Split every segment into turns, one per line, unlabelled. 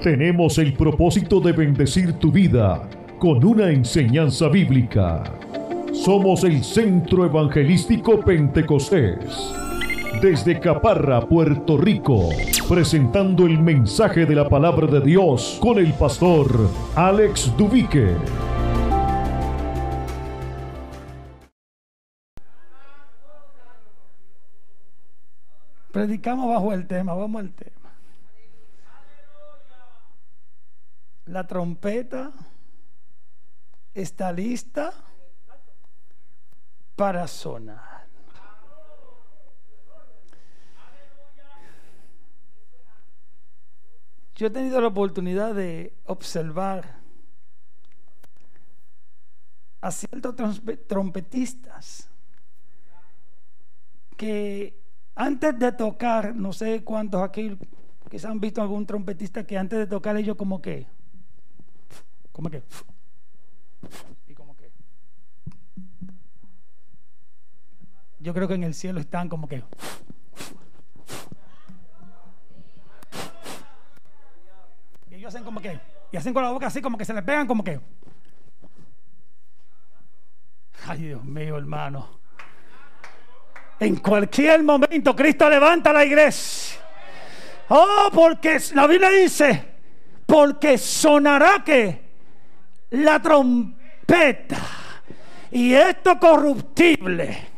tenemos el propósito de bendecir tu vida con una enseñanza bíblica. Somos el Centro Evangelístico Pentecostés. Desde Caparra, Puerto Rico, presentando el mensaje de la palabra de Dios con el pastor Alex Dubique.
Predicamos bajo el tema, vamos al tema. La trompeta está lista para sonar. Yo he tenido la oportunidad de observar a ciertos trompetistas que antes de tocar, no sé cuántos aquí se han visto algún trompetista que antes de tocar ellos como que como que. Y como que. Yo creo que en el cielo están como que. Y ellos hacen como que. Y hacen con la boca así como que se les pegan como que. Ay, Dios mío, hermano. En cualquier momento Cristo levanta la iglesia. Oh, porque la Biblia dice, porque sonará que la trompeta. Y esto corruptible.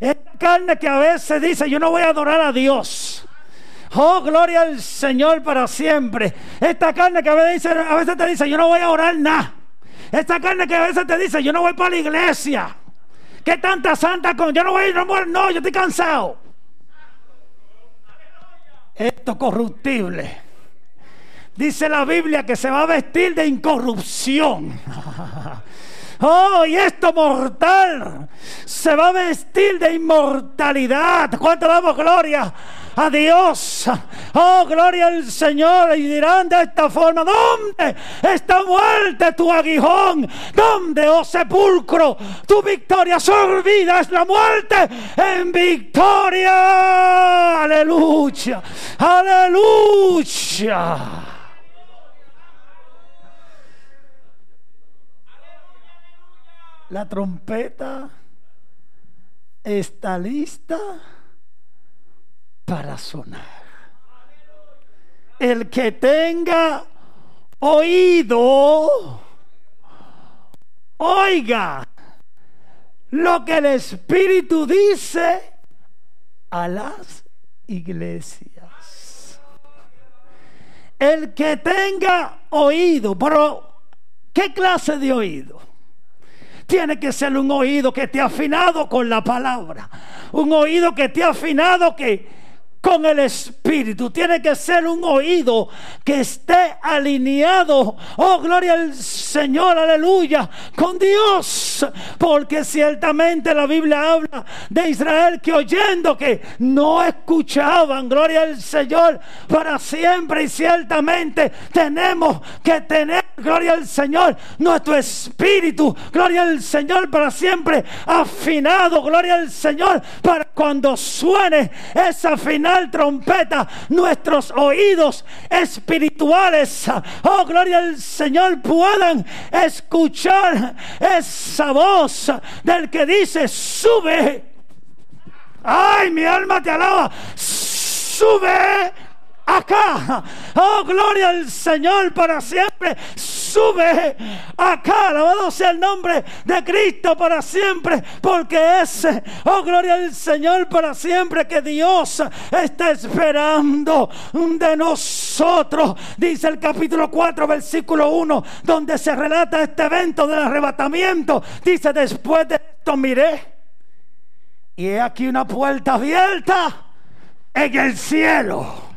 Esta carne que a veces dice, yo no voy a adorar a Dios. Oh, gloria al Señor para siempre. Esta carne que a veces, a veces te dice, yo no voy a orar nada. Esta carne que a veces te dice, yo no voy para la iglesia. ¿Qué tanta santa con? Yo no voy no, no, yo estoy cansado. Esto corruptible Dice la Biblia que se va a vestir de incorrupción. Oh, y esto mortal se va a vestir de inmortalidad. ¿Cuánto damos gloria a Dios? Oh, gloria al Señor. Y dirán de esta forma, ¿dónde está muerte tu aguijón? ¿Dónde, oh sepulcro, tu victoria? vida es la muerte en victoria. Aleluya. Aleluya. La trompeta está lista para sonar. El que tenga oído, oiga lo que el Espíritu dice a las iglesias. El que tenga oído, pero ¿qué clase de oído? Tiene que ser un oído que esté afinado con la palabra. Un oído que esté afinado que con el Espíritu. Tiene que ser un oído que esté alineado. Oh, gloria al Señor, aleluya, con Dios. Porque ciertamente la Biblia habla de Israel que oyendo que no escuchaban, gloria al Señor, para siempre. Y ciertamente tenemos que tener, gloria al Señor, nuestro espíritu, gloria al Señor, para siempre afinado, gloria al Señor, para cuando suene esa final trompeta, nuestros oídos espirituales, oh gloria al Señor, puedan escuchar esa voz del que dice, sube. Ay, mi alma te alaba. Sube acá. Oh, gloria al Señor para siempre sube acá. Alabado sea el nombre de Cristo para siempre. Porque ese, oh gloria al Señor para siempre, que Dios está esperando de nosotros. Dice el capítulo 4, versículo 1, donde se relata este evento del arrebatamiento. Dice, después de esto miré. Y he aquí una puerta abierta en el cielo.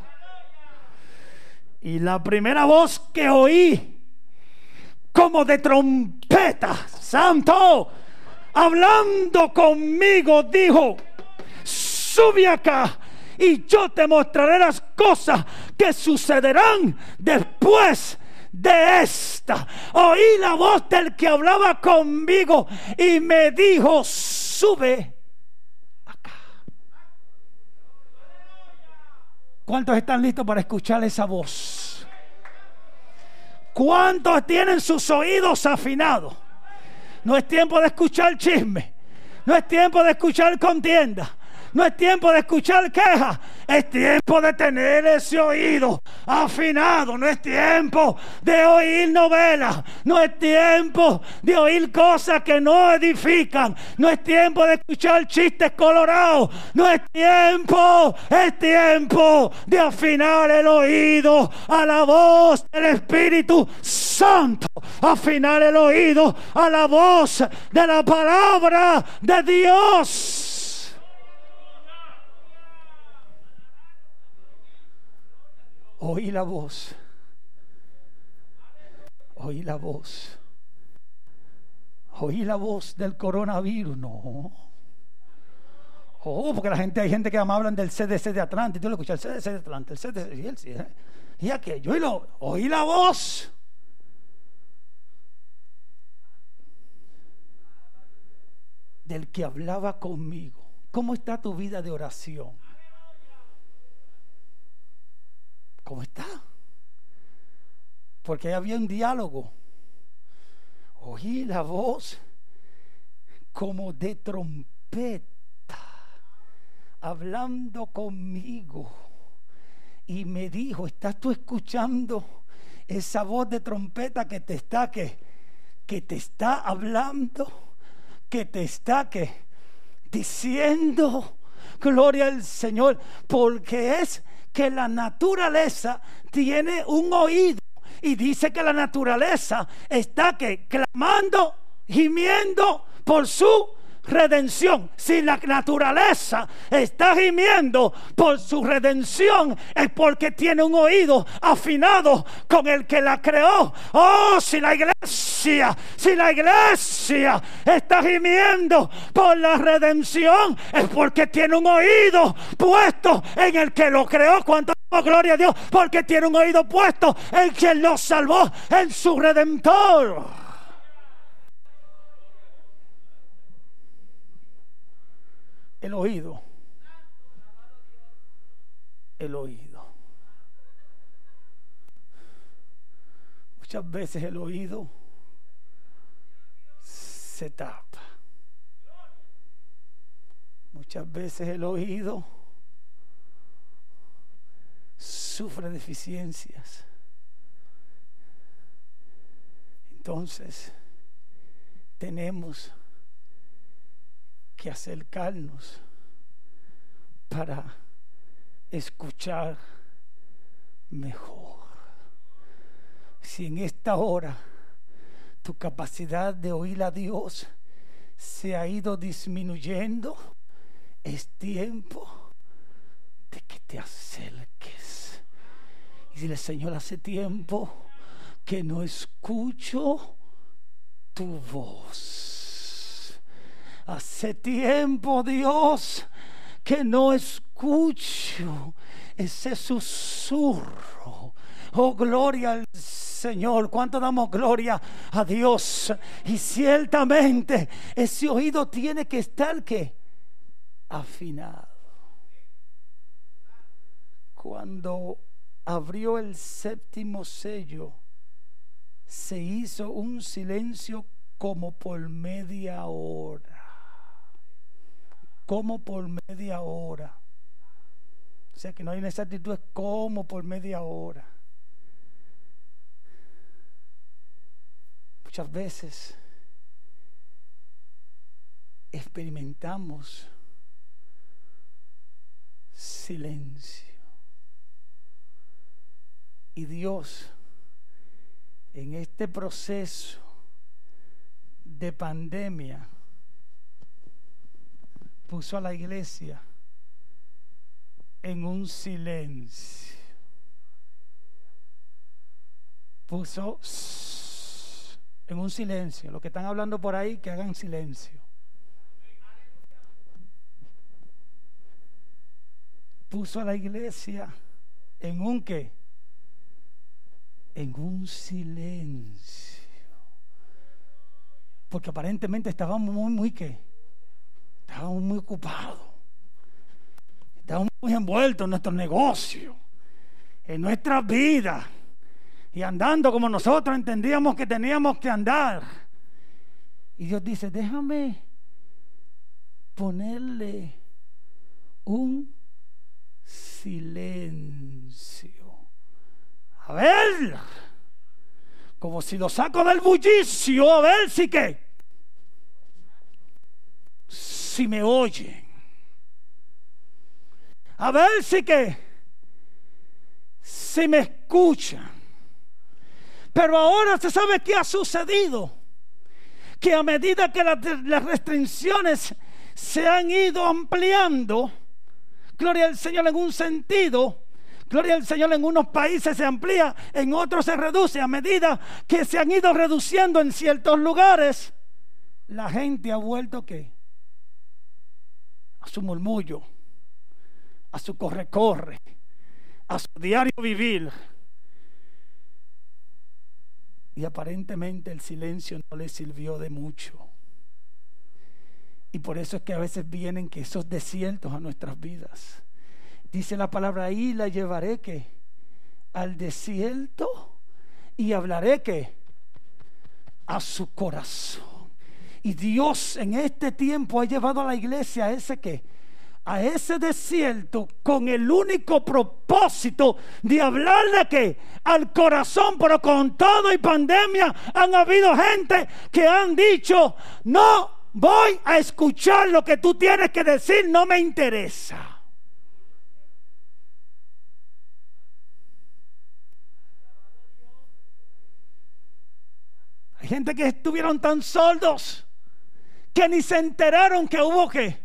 Y la primera voz que oí como de trompeta, santo, hablando conmigo, dijo, sube acá y yo te mostraré las cosas que sucederán después de esta. Oí la voz del que hablaba conmigo y me dijo, sube acá. ¿Cuántos están listos para escuchar esa voz? ¿Cuántos tienen sus oídos afinados? No es tiempo de escuchar chisme. No es tiempo de escuchar contienda. No es tiempo de escuchar quejas. Es tiempo de tener ese oído afinado. No es tiempo de oír novelas. No es tiempo de oír cosas que no edifican. No es tiempo de escuchar chistes colorados. No es tiempo. Es tiempo de afinar el oído a la voz del Espíritu Santo. Afinar el oído a la voz de la palabra de Dios. Oí la voz. Oí la voz. Oí la voz del coronavirus. No. Oh, porque la gente, hay gente que me hablan del CDC de Atlanta. Y tú lo escuchas, el CDC de Atlanta, el CDC. Y, y aquello. lo, oí la voz. Del que hablaba conmigo. ¿Cómo está tu vida de oración? ¿Cómo está? Porque había un diálogo. Oí la voz como de trompeta hablando conmigo. Y me dijo, ¿estás tú escuchando esa voz de trompeta que te está que, que te está hablando? Que te está que diciendo gloria al Señor, porque es que la naturaleza tiene un oído y dice que la naturaleza está que clamando, gimiendo por su redención. Si la naturaleza está gimiendo por su redención, es porque tiene un oído afinado con el que la creó. Oh, si la iglesia, si la iglesia está gimiendo por la redención, es porque tiene un oído puesto en el que lo creó. Cuando gloria a Dios, porque tiene un oído puesto en quien lo salvó, en su redentor. El oído. El oído. Muchas veces el oído se tapa. Muchas veces el oído sufre deficiencias. Entonces, tenemos acercarnos para escuchar mejor. Si en esta hora tu capacidad de oír a Dios se ha ido disminuyendo, es tiempo de que te acerques. Y dile, Señor, hace tiempo que no escucho tu voz. Hace tiempo, Dios, que no escucho ese susurro. Oh, gloria al Señor. ¿Cuánto damos gloria a Dios? Y ciertamente ese oído tiene que estar que afinado. Cuando abrió el séptimo sello, se hizo un silencio como por media hora como por media hora. O sea que no hay una actitud, es como por media hora. Muchas veces experimentamos silencio. Y Dios, en este proceso de pandemia, puso a la iglesia en un silencio. Puso en un silencio. Los que están hablando por ahí, que hagan silencio. Puso a la iglesia en un qué? En un silencio. Porque aparentemente estábamos muy, muy qué? Estábamos muy ocupados. Estábamos muy envueltos en nuestro negocio, en nuestra vida, y andando como nosotros entendíamos que teníamos que andar. Y Dios dice, déjame ponerle un silencio. A ver, como si lo saco del bullicio, a ver si que, si me oyen. A ver si que, si me escuchan. Pero ahora se sabe qué ha sucedido. Que a medida que las restricciones se han ido ampliando, gloria al Señor en un sentido, gloria al Señor en unos países se amplía, en otros se reduce. A medida que se han ido reduciendo en ciertos lugares, la gente ha vuelto que a su murmullo, a su corre-corre, a su diario vivir y aparentemente el silencio no le sirvió de mucho. Y por eso es que a veces vienen que esos desiertos a nuestras vidas. Dice la palabra ahí, la llevaré que al desierto y hablaré que a su corazón. Y Dios en este tiempo ha llevado a la iglesia a ese que a ese desierto con el único propósito de hablarle que al corazón, pero con todo y pandemia han habido gente que han dicho, no voy a escuchar lo que tú tienes que decir, no me interesa. Hay gente que estuvieron tan sordos que ni se enteraron que hubo que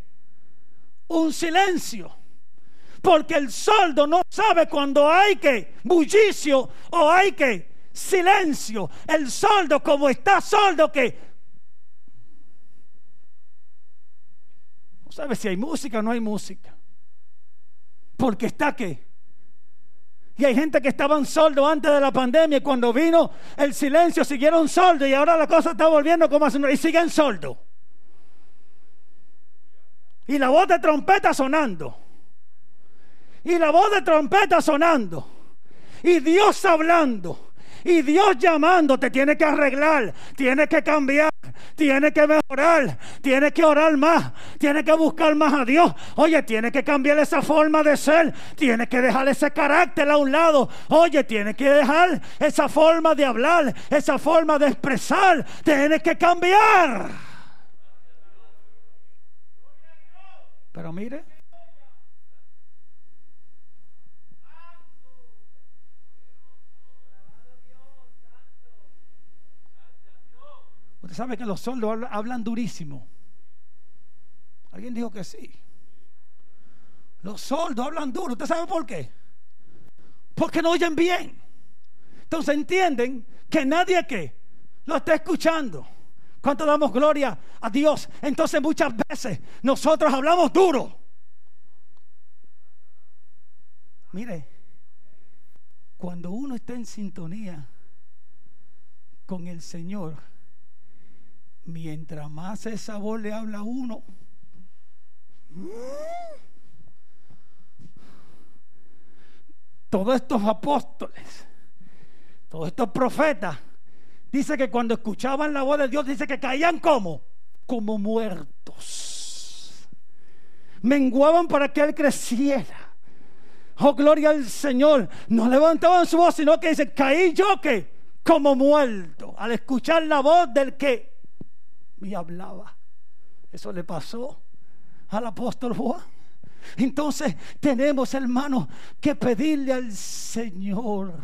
un silencio. Porque el soldo no sabe cuando hay que bullicio o hay que silencio. El soldo como está soldo que no sabe si hay música o no hay música. Porque está que y hay gente que estaban soldo antes de la pandemia y cuando vino el silencio siguieron soldo y ahora la cosa está volviendo como hace y siguen soldo y la voz de trompeta sonando. Y la voz de trompeta sonando. Y Dios hablando. Y Dios llamando, te tiene que arreglar, tiene que cambiar, tiene que mejorar, tiene que orar más, tiene que buscar más a Dios. Oye, tiene que cambiar esa forma de ser, tiene que dejar ese carácter a un lado. Oye, tiene que dejar esa forma de hablar, esa forma de expresar, tiene que cambiar. Pero mire, usted sabe que los sordos hablan durísimo. Alguien dijo que sí. Los sordos hablan duro. ¿Usted sabe por qué? Porque no oyen bien. Entonces entienden que nadie que lo está escuchando. ¿Cuánto damos gloria a Dios? Entonces muchas veces nosotros hablamos duro. Mire, cuando uno está en sintonía con el Señor, mientras más esa voz le habla a uno, todos estos apóstoles, todos estos profetas, dice que cuando escuchaban la voz de Dios, dice que caían como, como muertos. Menguaban para que Él creciera. Oh, gloria al Señor. No levantaban su voz, sino que dice, caí yo que como muerto al escuchar la voz del que me hablaba. Eso le pasó al apóstol Juan. Entonces tenemos, hermanos, que pedirle al Señor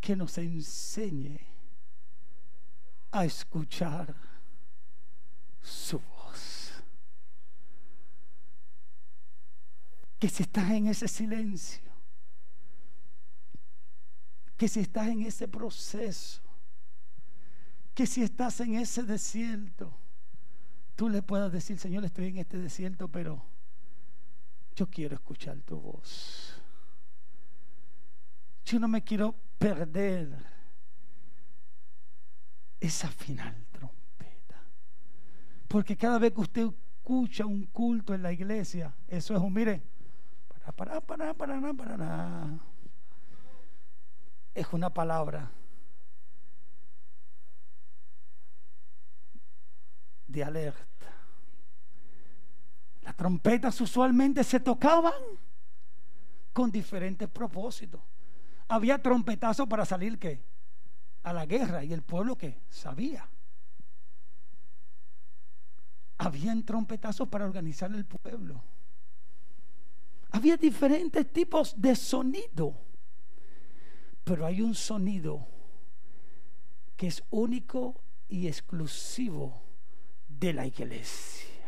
que nos enseñe a escuchar su voz. Que si estás en ese silencio, que si estás en ese proceso, que si estás en ese desierto, tú le puedas decir, Señor, estoy en este desierto, pero yo quiero escuchar tu voz. Yo no me quiero perder esa final trompeta. Porque cada vez que usted escucha un culto en la iglesia, eso es un, mire, para, para, para, para, para, para. es una palabra de alerta. Las trompetas usualmente se tocaban con diferentes propósitos. Había trompetazos para salir que a la guerra y el pueblo que sabía. Habían trompetazos para organizar el pueblo. Había diferentes tipos de sonido. Pero hay un sonido que es único y exclusivo de la iglesia.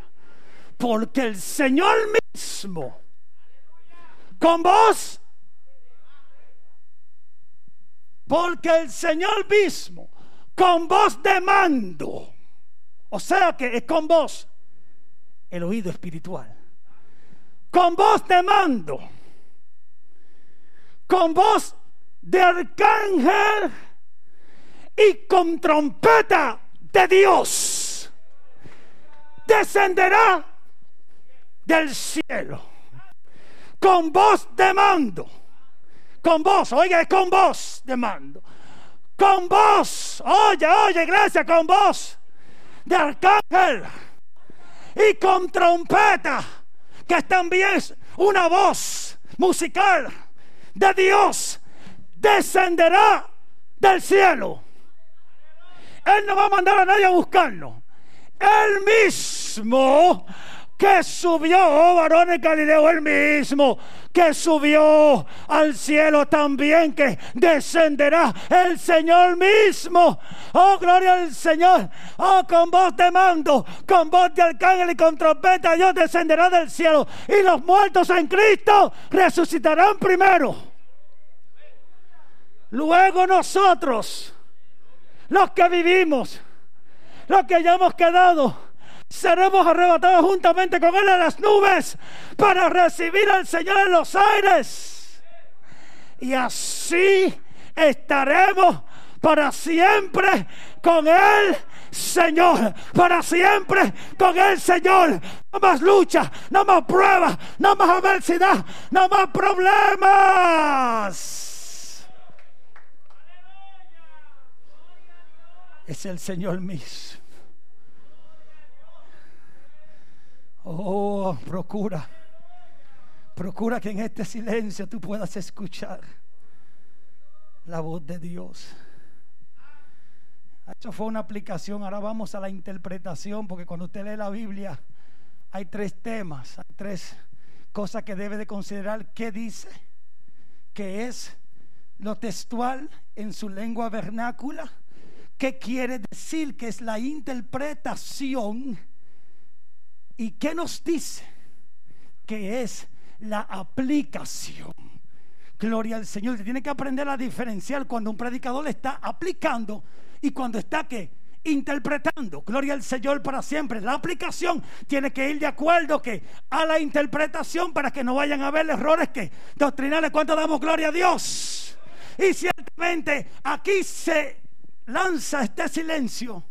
Porque el Señor mismo, con vos, porque el Señor mismo, con voz de mando, o sea que es con voz, el oído espiritual, con voz de mando, con voz de arcángel y con trompeta de Dios, descenderá del cielo con voz de mando. Con voz, oiga, con voz de mando. Con voz, oye, oye, iglesia, con voz de arcángel y con trompeta, que es también una voz musical de Dios, descenderá del cielo. Él no va a mandar a nadie a buscarlo. Él mismo que subió, oh varones Galileo, el mismo, que subió al cielo también, que descenderá el Señor mismo. Oh, gloria al Señor. Oh, con voz de mando, con voz de arcángel y con trompeta, Dios descenderá del cielo. Y los muertos en Cristo resucitarán primero. Luego nosotros, los que vivimos, los que ya hemos quedado, seremos arrebatados juntamente con Él en las nubes para recibir al Señor en los aires. Y así estaremos para siempre con el Señor, para siempre con el Señor. No más lucha, no más pruebas, no más adversidad, no más problemas. Es el Señor mismo Oh, procura. Procura que en este silencio tú puedas escuchar la voz de Dios. Eso fue una aplicación. Ahora vamos a la interpretación, porque cuando usted lee la Biblia hay tres temas, hay tres cosas que debe de considerar. ¿Qué dice? ¿Qué es lo textual en su lengua vernácula? ¿Qué quiere decir? Que es la interpretación ¿Y qué nos dice? Que es la aplicación. Gloria al Señor. Se tiene que aprender a diferenciar cuando un predicador está aplicando y cuando está que interpretando. Gloria al Señor para siempre. La aplicación tiene que ir de acuerdo que a la interpretación para que no vayan a haber errores que doctrinales. ¿Cuánto damos gloria a Dios? Y ciertamente aquí se lanza este silencio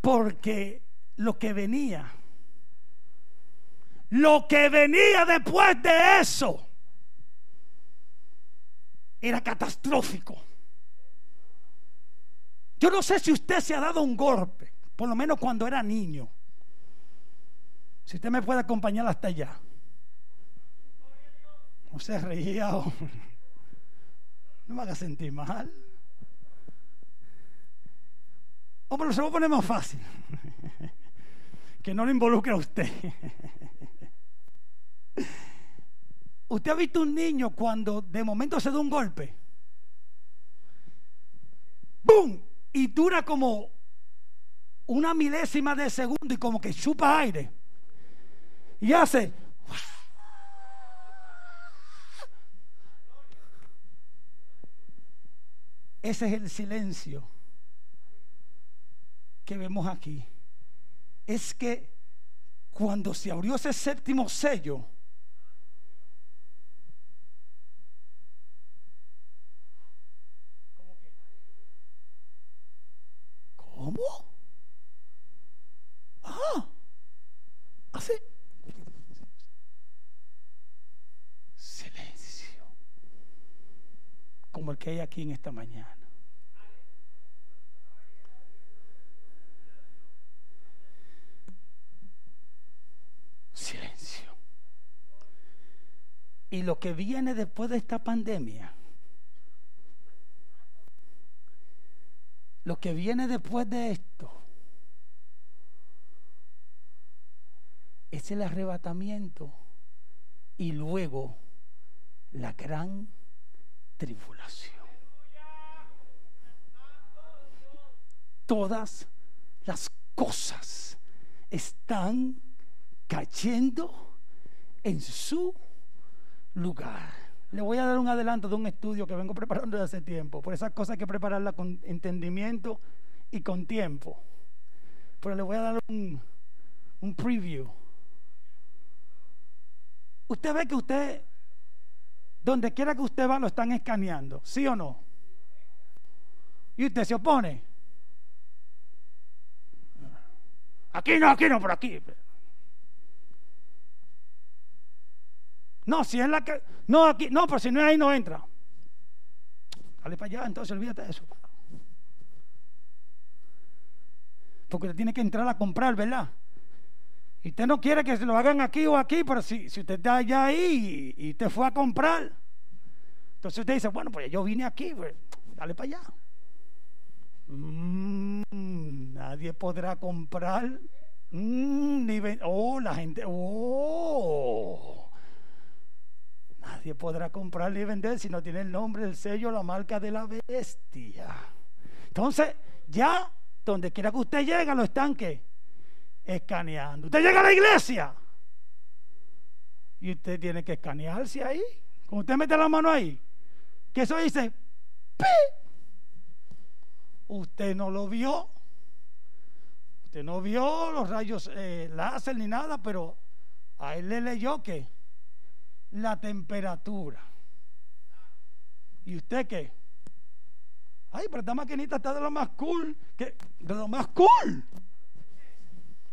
porque lo que venía. Lo que venía después de eso era catastrófico. Yo no sé si usted se ha dado un golpe, por lo menos cuando era niño. Si usted me puede acompañar hasta allá. No se reía o no me haga sentir mal. O pero se lo más fácil que no lo involucre a usted. ¿Usted ha visto un niño cuando de momento se da un golpe? ¡Bum! Y dura como una milésima de segundo y como que chupa aire. Y hace... Ese es el silencio que vemos aquí es que cuando se abrió ese séptimo sello, ¿cómo? Ah, hace silencio, como el que hay aquí en esta mañana. Silencio. Y lo que viene después de esta pandemia, lo que viene después de esto, es el arrebatamiento y luego la gran tribulación. Todas las cosas están cayendo en su lugar. Le voy a dar un adelanto de un estudio que vengo preparando desde hace tiempo. Por esas cosas hay que prepararla con entendimiento y con tiempo. Pero le voy a dar un, un preview. Usted ve que usted, donde quiera que usted va, lo están escaneando, ¿sí o no? Y usted se opone. Aquí no, aquí no, por aquí. No, si es la que. No, aquí. No, pero si no es ahí, no entra. Dale para allá, entonces olvídate de eso. Porque usted tiene que entrar a comprar, ¿verdad? Y usted no quiere que se lo hagan aquí o aquí, pero si, si usted está allá ahí y, usted fue a comprar, entonces usted dice, bueno, pues yo vine aquí, pues, dale para allá. Mm, nadie podrá comprar. Mm, oh, la gente. Oh. Nadie podrá comprar ni vender si no tiene el nombre, el sello, la marca de la bestia. Entonces, ya donde quiera que usted llegue a los estanques, escaneando. Usted llega a la iglesia y usted tiene que escanearse ahí. Como usted mete la mano ahí, que eso dice, ¡Pi! usted no lo vio. Usted no vio los rayos eh, láser ni nada, pero a él le leyó que la temperatura. ¿Y usted qué? Ay, pero esta maquinita está de lo más cool. Que, de lo más cool.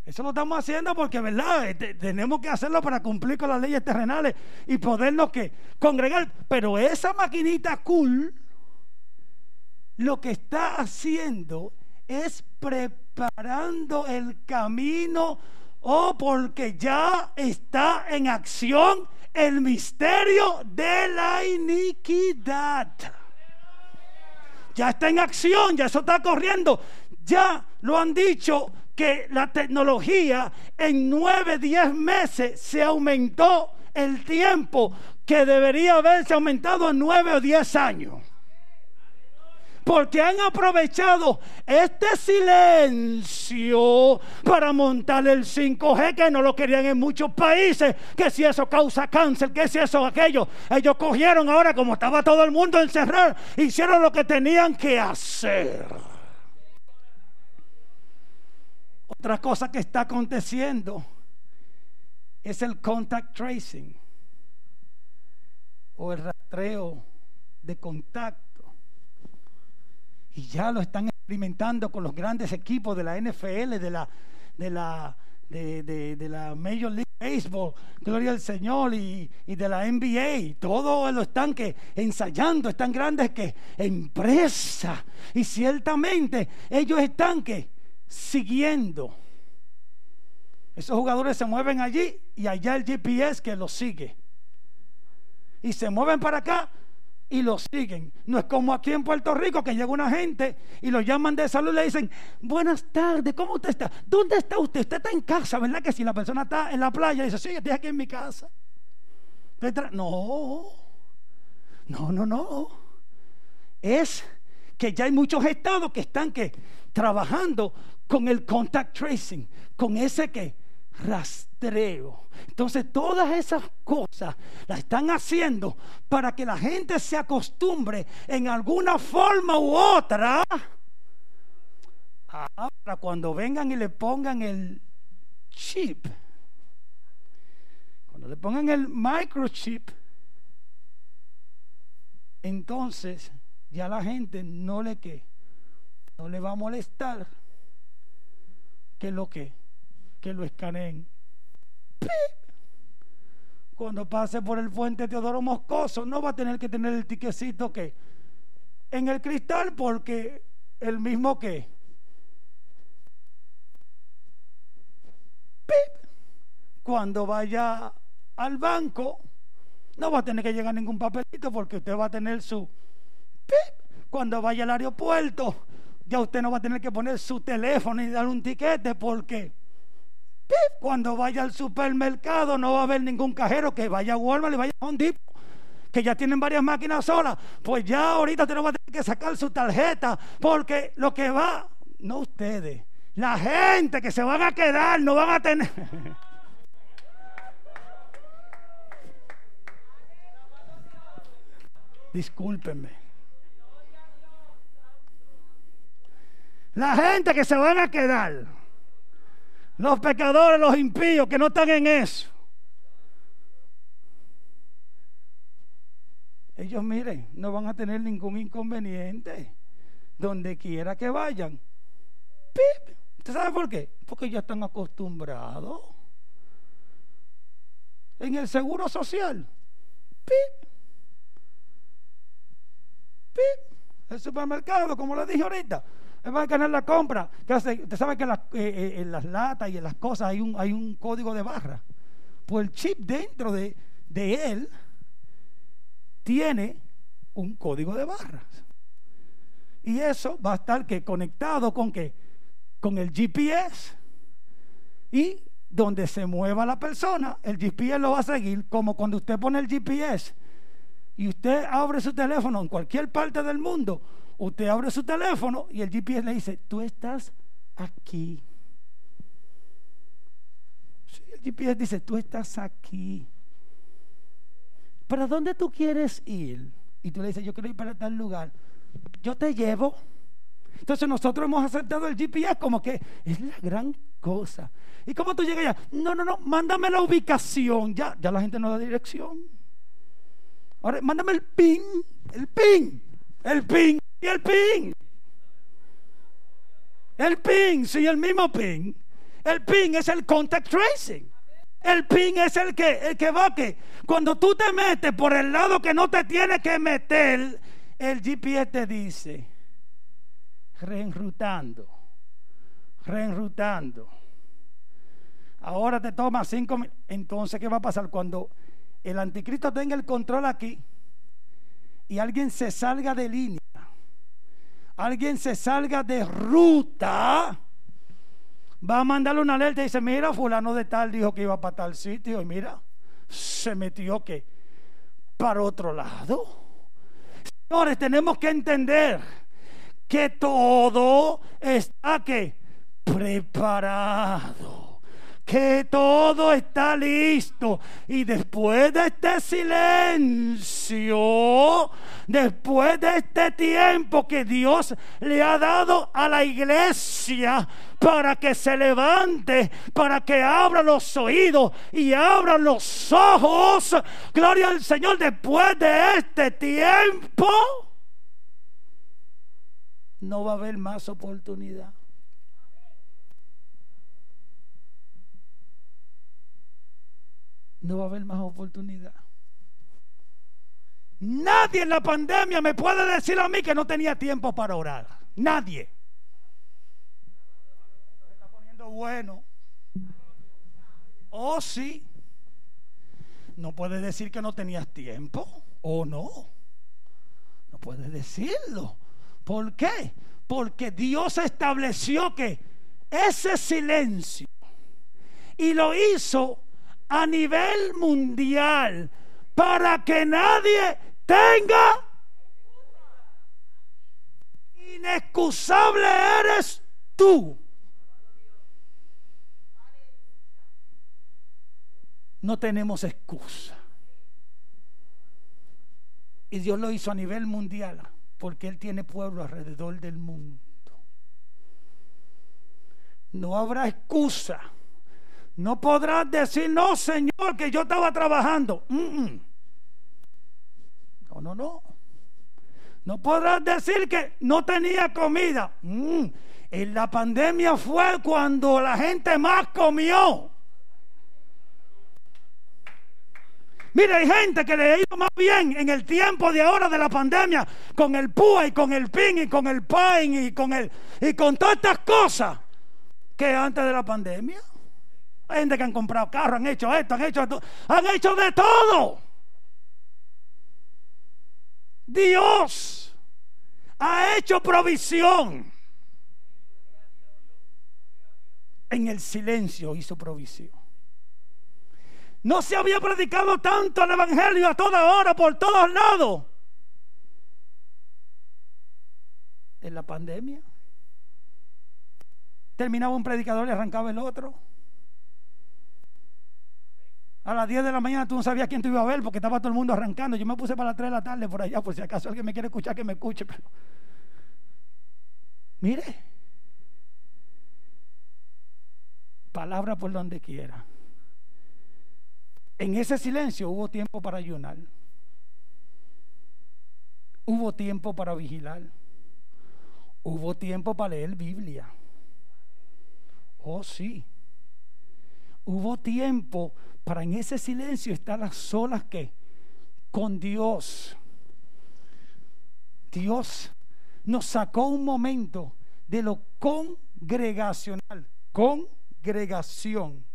Eso lo estamos haciendo porque, ¿verdad? Eh, tenemos que hacerlo para cumplir con las leyes terrenales y podernos que congregar. Pero esa maquinita cool lo que está haciendo es preparando el camino oh, porque ya está en acción el misterio de la iniquidad. Ya está en acción, ya eso está corriendo. Ya lo han dicho que la tecnología en nueve, diez meses se aumentó el tiempo que debería haberse aumentado en nueve o diez años porque han aprovechado este silencio para montar el 5G que no lo querían en muchos países, que si eso causa cáncer, que si eso aquello. Ellos cogieron ahora como estaba todo el mundo encerrado, hicieron lo que tenían que hacer. Otra cosa que está aconteciendo es el contact tracing o el rastreo de contacto y ya lo están experimentando con los grandes equipos de la NFL, de la, de la, de, la Major League Baseball, gloria al Señor, y, de la NBA. Todo lo están que ensayando, están grandes que empresa. Y ciertamente ellos están que siguiendo. Esos jugadores se mueven allí y allá el GPS que los sigue. Y se mueven para acá y lo siguen. No es como aquí en Puerto Rico que llega una gente y lo llaman de salud y le dicen, buenas tardes, ¿cómo usted está? ¿Dónde está usted? Usted está en casa, ¿verdad? Que si la persona está en la playa, dice, sí, estoy aquí en mi casa. No, no, no, no. Es que ya hay muchos estados que están que trabajando con el contact tracing, con ese que rastreo. Entonces todas esas cosas las están haciendo para que la gente se acostumbre en alguna forma u otra. Ahora cuando vengan y le pongan el chip, cuando le pongan el microchip, entonces ya la gente no le que no le va a molestar que lo que que lo escaneen. Cuando pase por el puente Teodoro Moscoso, no va a tener que tener el tiquecito que en el cristal porque el mismo que. ¡Pip! Cuando vaya al banco, no va a tener que llegar ningún papelito porque usted va a tener su ¡pip! Cuando vaya al aeropuerto, ya usted no va a tener que poner su teléfono y dar un tiquete porque ¡pip! Cuando vaya al supermercado no va a haber ningún cajero que vaya a Walmart y vaya a un tipo que ya tienen varias máquinas solas, pues ya ahorita usted no va a tener que sacar su tarjeta, porque lo que va, no ustedes, la gente que se van a quedar no van a tener. Discúlpenme. La gente que se van a quedar, los pecadores, los impíos que no están en eso, ellos miren, no van a tener ningún inconveniente donde quiera que vayan. ¡Pip! ¿Usted sabe por qué? Porque ya están acostumbrados. En el seguro social. ¡Pip! ¡Pip! Supermercado, como le dije ahorita. Va a ganar la compra. Usted sabe que en las, eh, eh, en las, latas y en las cosas hay un, hay un código de barra. Pues el chip dentro de, de él tiene un código de barras. Y eso va a estar que conectado con que con el GPS y donde se mueva la persona, el GPS lo va a seguir como cuando usted pone el GPS y usted abre su teléfono en cualquier parte del mundo, usted abre su teléfono y el GPS le dice, tú estás aquí. el GPS dice, tú estás aquí. ¿para dónde tú quieres ir? Y tú le dices, yo quiero ir para tal lugar. Yo te llevo. Entonces nosotros hemos aceptado el GPS como que es la gran cosa. ¿Y cómo tú llegas allá? No, no, no, mándame la ubicación. Ya, ya la gente no da dirección. Ahora, mándame el pin, el pin, el pin y el pin. El pin, sí, el mismo pin. El pin es el contact tracing. El pin es el que, el que va que cuando tú te metes por el lado que no te tiene que meter, el GPS te dice, reenrutando, reenrutando. Ahora te toma cinco minutos. Entonces, ¿qué va a pasar cuando el anticristo tenga el control aquí y alguien se salga de línea? Alguien se salga de ruta va a mandarle una alerta y dice, mira, fulano de tal dijo que iba para tal sitio y mira, se metió que para otro lado. Señores, tenemos que entender que todo está que preparado que todo está listo. Y después de este silencio, después de este tiempo que Dios le ha dado a la iglesia para que se levante, para que abra los oídos y abra los ojos, gloria al Señor, después de este tiempo, no va a haber más oportunidad. No va a haber más oportunidad. Nadie en la pandemia me puede decir a mí que no tenía tiempo para orar. Nadie. Se está poniendo bueno. Oh, sí. No puedes decir que no tenías tiempo. O no. No puedes decirlo. ¿Por qué? Porque Dios estableció que ese silencio y lo hizo a nivel mundial para que nadie tenga inexcusable eres tú. No tenemos excusa. Y Dios lo hizo a nivel mundial porque Él tiene pueblo alrededor del mundo. No habrá excusa no podrás decir, no, Señor, que yo estaba trabajando. No, no, no. No podrás decir que no tenía comida. Mm. En la pandemia fue cuando la gente más comió. Mire, hay gente que le ha ido más bien en el tiempo de ahora de la pandemia con el PUA y con el PIN y con el PAIN y con el y con todas estas cosas que antes de la pandemia. Hay gente que han comprado carros, han hecho esto, han hecho esto, han hecho de todo. Dios ha hecho provisión. En el silencio hizo provisión. No se había predicado tanto el Evangelio a toda hora, por todos lados. En la pandemia. Terminaba un predicador y arrancaba el otro. A las 10 de la mañana tú no sabías quién te iba a ver porque estaba todo el mundo arrancando. Yo me puse para las 3 de la tarde por allá, por si acaso alguien me quiere escuchar, que me escuche. Mire, palabra por donde quiera. En ese silencio hubo tiempo para ayunar. Hubo tiempo para vigilar. Hubo tiempo para leer Biblia. Oh, sí. Hubo tiempo para en ese silencio estar a solas que con Dios. Dios nos sacó un momento de lo congregacional. Congregación.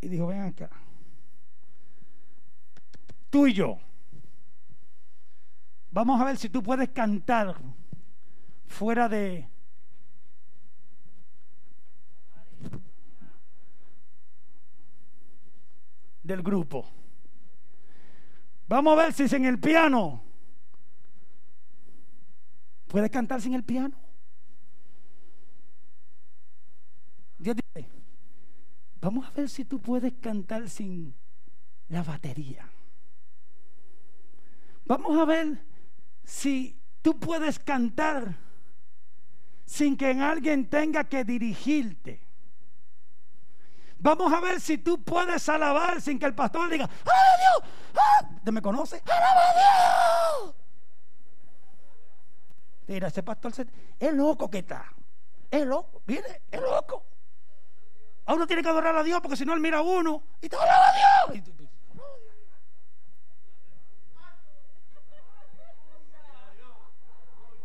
Y dijo, ven acá. Tú y yo. Vamos a ver si tú puedes cantar fuera de... del grupo. Vamos a ver si en el piano. ¿Puedes cantar sin el piano? Dios dice, Vamos a ver si tú puedes cantar sin la batería. Vamos a ver si tú puedes cantar sin que alguien tenga que dirigirte. Vamos a ver si tú puedes alabar sin que el pastor diga, ¡Alaba Dios! ¡Ah! ¿Me conoce? ¡Alaba Dios! Mira, ese pastor es loco que está. Es loco, mire, es loco. A uno tiene que adorar a Dios porque si no él mira a uno y te alaba a Dios.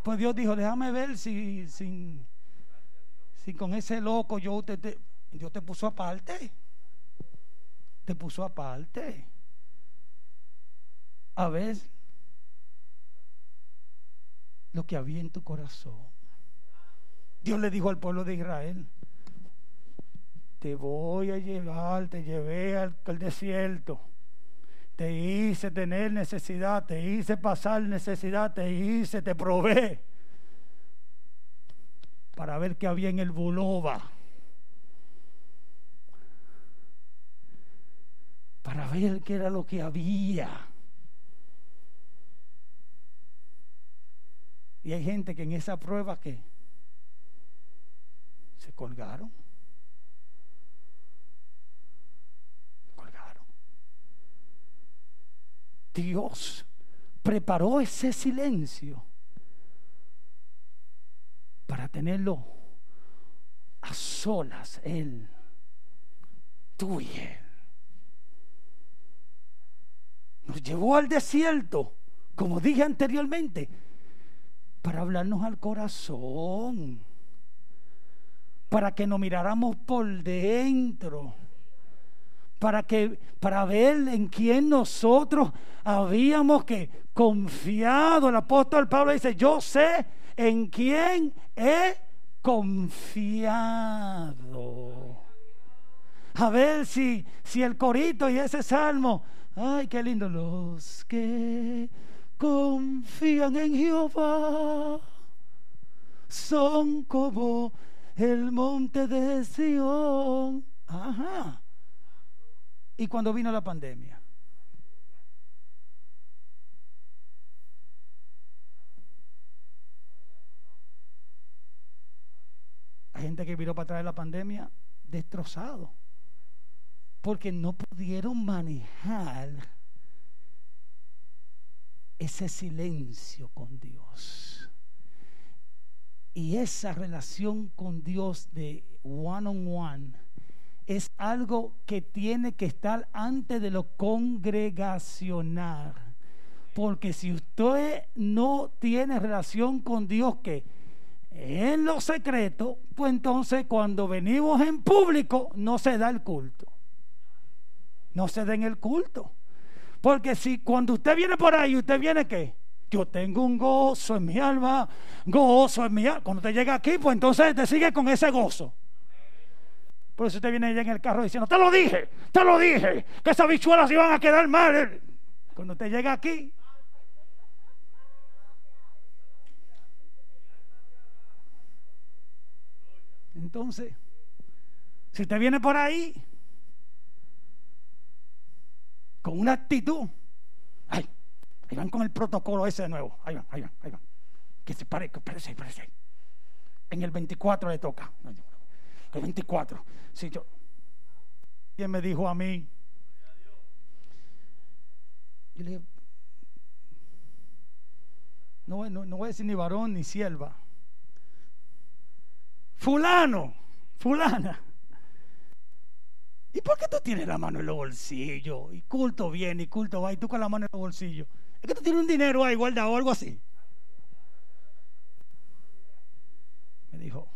Pues Dios dijo, déjame ver si, si, si con ese loco yo te, te, Dios te puso aparte. Te puso aparte. A ver lo que había en tu corazón. Dios le dijo al pueblo de Israel, te voy a llevar, te llevé al, desierto, te hice tener necesidad, te hice pasar necesidad, te hice, te probé para ver qué había en el buloba. Para ver qué era lo que había. Y hay gente que en esa prueba que se colgaron. Dios preparó ese silencio para tenerlo a solas, Él, tú y Él. Nos llevó al desierto, como dije anteriormente, para hablarnos al corazón, para que nos miráramos por dentro para que para ver en quién nosotros habíamos que confiado. El apóstol Pablo dice, "Yo sé en quién he confiado." A ver si si el corito y ese salmo, ay, qué lindo los que confían en Jehová son como el monte de Sión. Ajá y cuando vino la pandemia. Hay gente que vino para traer la pandemia destrozado porque no pudieron manejar ese silencio con Dios. Y esa relación con Dios de one on one es algo que tiene que estar antes de lo congregacional. Porque si usted no tiene relación con Dios que en lo secreto, pues entonces cuando venimos en público no se da el culto. No se da en el culto. Porque si cuando usted viene por ahí, usted viene qué? Yo tengo un gozo en mi alma, gozo en mi alma. Cuando usted llega aquí, pues entonces te sigue con ese gozo. Por eso usted viene allá en el carro diciendo, te lo dije, te lo dije, que esas bichuelas iban a quedar mal. Cuando usted llega aquí, entonces, si usted viene por ahí con una actitud, ay, ahí van con el protocolo ese de nuevo, ahí van, ahí van, ahí van, que se pare, que parece, parece. En el 24 le toca. 24. Si yo, ¿Quién me dijo a mí? Yo le dije, no, no, no voy a decir ni varón ni sierva. Fulano, fulana. ¿Y por qué tú tienes la mano en los bolsillos? Y culto viene y culto va y tú con la mano en los bolsillos. Es que tú tienes un dinero ahí guardado o algo así. Me dijo,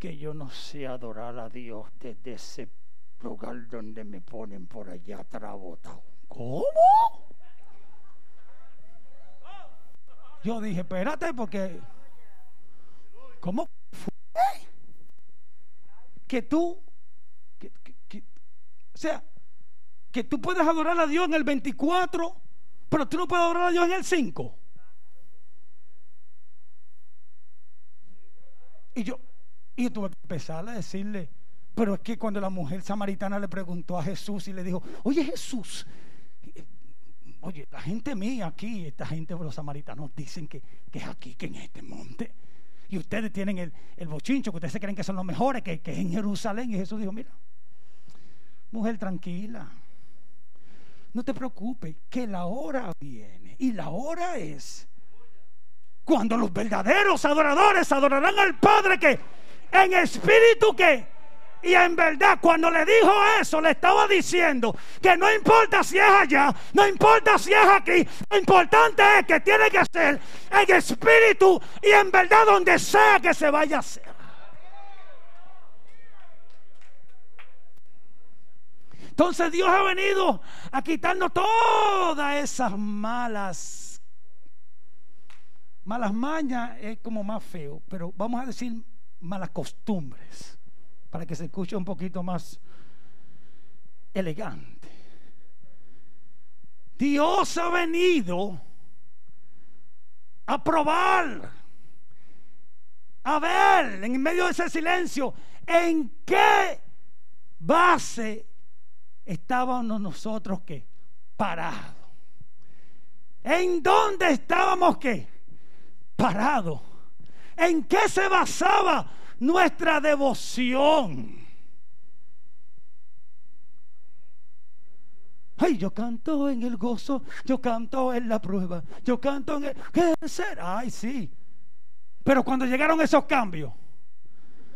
que yo no sé adorar a Dios desde ese lugar donde me ponen por allá atrás ¿Cómo? Yo dije, espérate, porque. ¿Cómo fue? Que tú. Sea, que tú puedes adorar a Dios en el 24, pero tú no puedes adorar a Dios en el 5. Y yo, y yo tuve que empezar a decirle, pero es que cuando la mujer samaritana le preguntó a Jesús y le dijo, oye Jesús, oye, la gente mía aquí, esta gente de los samaritanos dicen que, es aquí, que en este monte. Y ustedes tienen el, el bochincho, que ustedes se creen que son los mejores, que, que es en Jerusalén. Y Jesús dijo, mira, mujer tranquila, no te preocupes, que la hora viene. Y la hora es cuando los verdaderos adoradores adorarán al Padre que en espíritu que y en verdad, cuando le dijo eso, le estaba diciendo que no importa si es allá, no importa si es aquí, lo importante es que tiene que ser en espíritu y en verdad donde sea que se vaya a hacer. Entonces Dios ha venido a quitarnos todas esas malas, malas mañas, es como más feo, pero vamos a decir malas costumbres, para que se escuche un poquito más elegante. Dios ha venido a probar, a ver en medio de ese silencio, en qué base estábamos nosotros que parados. ¿En dónde estábamos que parados? ¿En qué se basaba nuestra devoción? Ay, yo canto en el gozo, yo canto en la prueba, yo canto en el... ¿Qué será? Ay, sí. Pero cuando llegaron esos cambios,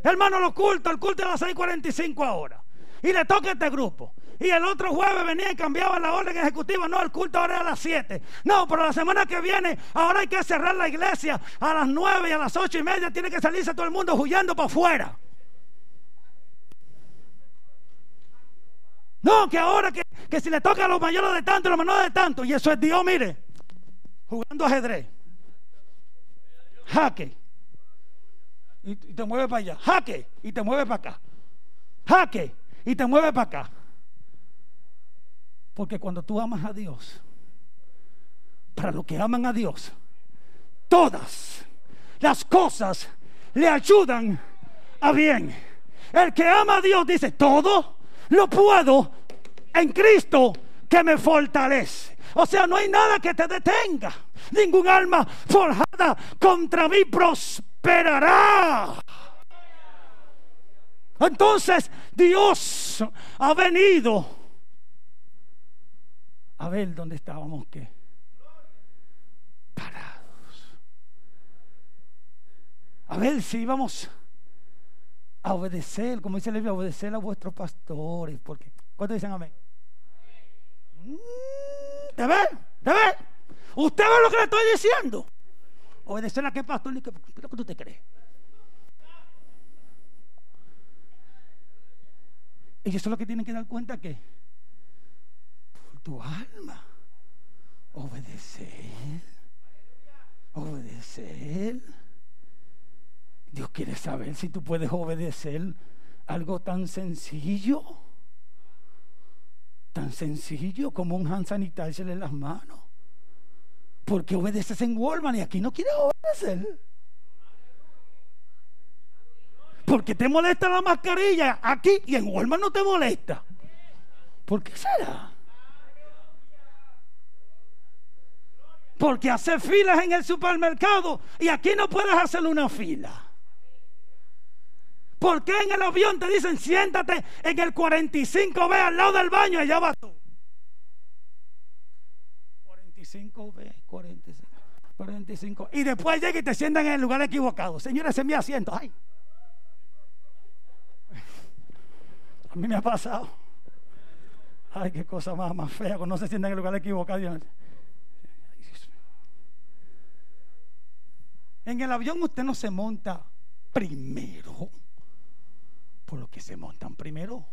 hermano, lo culto, el culto a las 6:45 ahora. Y le toca este grupo. Y el otro jueves venía y cambiaba la orden ejecutiva. No, el culto ahora es a las 7. No, pero la semana que viene, ahora hay que cerrar la iglesia a las 9 y a las 8 y media. Tiene que salirse todo el mundo huyendo para afuera. No, que ahora que, que si le toca a los mayores de tanto y los menores de tanto. Y eso es Dios, mire, jugando ajedrez. Jaque. Y, te mueve para allá. Jaque. Y te mueve para acá. Jaque. Y te mueve para acá. Porque cuando tú amas a Dios, para los que aman a Dios, todas las cosas le ayudan a bien. El que ama a Dios dice, todo lo puedo en Cristo que me fortalece. O sea, no hay nada que te detenga. Ningún alma forjada contra mí prosperará. Entonces Dios ha venido a ver dónde estábamos qué. Parados. A ver si íbamos a obedecer, como dice la Biblia, a obedecer a vuestros pastores. Porque, ¿Cuántos dicen amén? Mm, ¿Te ve? ¿Te ve? ¿Usted ve lo que le estoy diciendo? Obedecer a qué pastor, ¿qué es lo que tú te crees? Y eso es lo que tienen que dar cuenta que tu alma, obedecer, obedecer. Dios quiere saber si tú puedes obedecer algo tan sencillo, tan sencillo como un hand sanitizer en las manos. Porque obedeces en Walmart y aquí no quieres obedecer. Porque te molesta la mascarilla aquí y en Walmart no te molesta. ¿Por qué será? Porque hace filas en el supermercado y aquí no puedes hacer una fila. ¿Por qué en el avión te dicen siéntate en el 45B al lado del baño y allá vas tú? 45B, 45, 45. Y después llega y te sientan en el lugar equivocado. Señora, ese es mi asiento. Ay. A mí me ha pasado. Ay, qué cosa más, más fea no se sientan en el lugar equivocado. En el avión usted no se monta primero. Por lo que se montan primero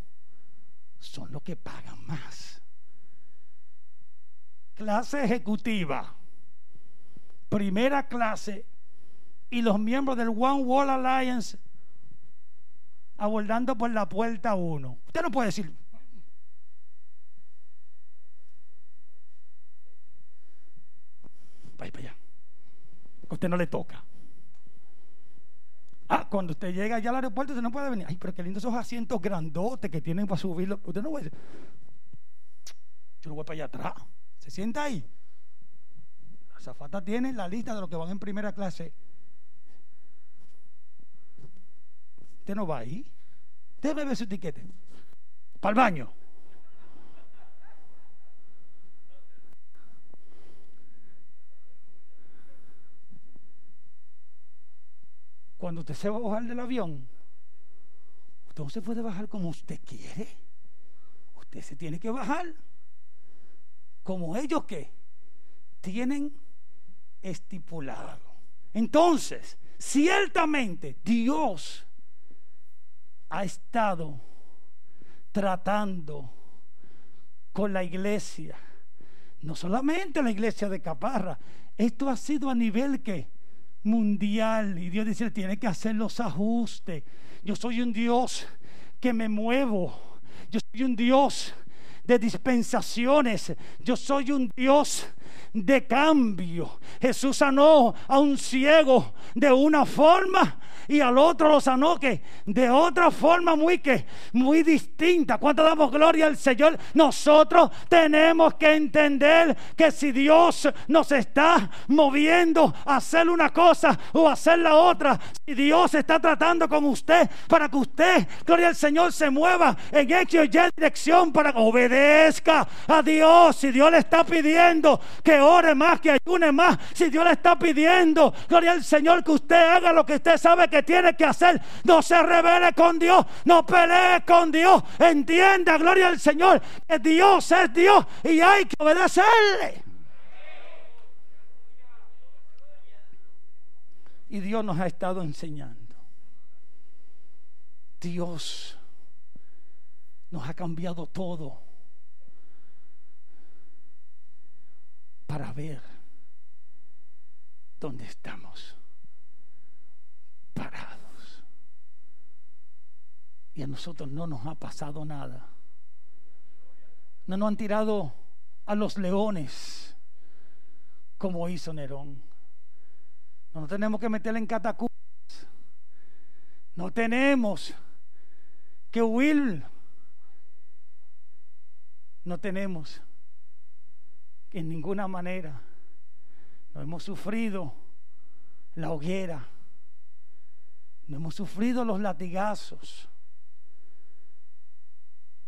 son los que pagan más. Clase ejecutiva, primera clase y los miembros del One World Alliance abordando por la puerta uno. Usted no puede decir. Vaya para allá. Usted no le toca. Ah, cuando usted llega allá al aeropuerto, usted no puede venir. Ay, pero qué lindo esos asientos grandotes que tienen para subirlo. Usted no puede decir. Yo no voy para allá atrás. Se sienta ahí. La zafata tiene la lista de los que van en primera clase. Usted no va ahí. Debe ver su etiquete. Para el baño. Cuando usted se va a bajar del avión, usted no se puede bajar como usted quiere. Usted se tiene que bajar como ellos que tienen estipulado. Entonces, ciertamente Dios ha estado tratando con la iglesia, no solamente la iglesia de Caparra, esto ha sido a nivel que mundial y Dios dice, tiene que hacer los ajustes. Yo soy un Dios que me muevo. Yo soy un Dios de dispensaciones. Yo soy un Dios de cambio. Jesús sanó a un ciego de una forma y al otro lo sanó que de otra forma muy que muy distinta. Cuando damos gloria al Señor, nosotros tenemos que entender que si Dios nos está moviendo a hacer una cosa o a hacer la otra, si Dios está tratando con usted para que usted, gloria al Señor, se mueva en hecho y dirección para que obedezca a Dios. Si Dios le está pidiendo que ore más, que ayune más, si Dios le está pidiendo, gloria al Señor, que usted haga lo que usted sabe que tiene que hacer. No se revele con Dios, no pelee con Dios. Entienda, gloria al Señor, que Dios es Dios y hay que obedecerle. Y Dios nos ha estado enseñando. Dios nos ha cambiado todo para ver dónde estamos parados. Y a nosotros no nos ha pasado nada. No nos han tirado a los leones como hizo Nerón. No tenemos que meterle en catacumbas. No tenemos que huir. No tenemos en ninguna manera no hemos sufrido la hoguera. No hemos sufrido los latigazos.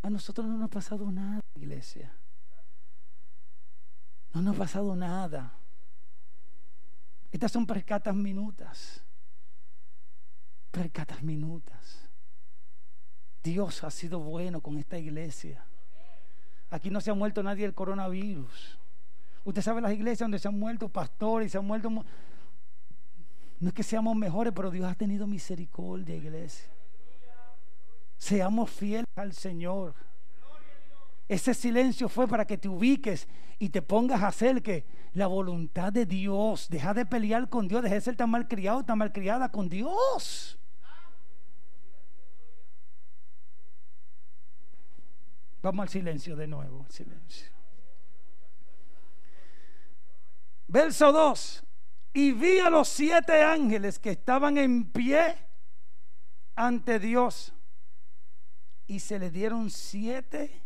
A nosotros no nos ha pasado nada, iglesia. No nos ha pasado nada. Estas son percatas minutas. Percatas minutas. Dios ha sido bueno con esta iglesia. Aquí no se ha muerto nadie del coronavirus. Usted sabe las iglesias donde se han muerto pastores y se han muerto... No es que seamos mejores, pero Dios ha tenido misericordia, iglesia. Seamos fieles al Señor. Ese silencio fue para que te ubiques y te pongas a hacer la voluntad de Dios. Deja de pelear con Dios, deja de ser tan mal criado, tan mal criada con Dios. Vamos al silencio de nuevo, silencio. Verso 2. Y vi a los siete ángeles que estaban en pie ante Dios. Y se le dieron siete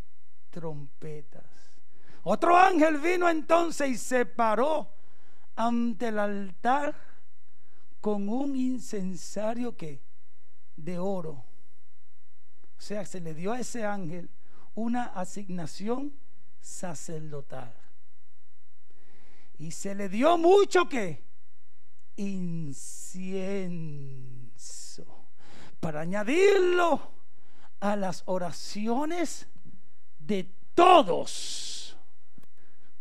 trompetas. Otro ángel vino entonces y se paró ante el altar con un incensario que de oro. O sea, se le dio a ese ángel una asignación sacerdotal. Y se le dio mucho que incienso para añadirlo a las oraciones de todos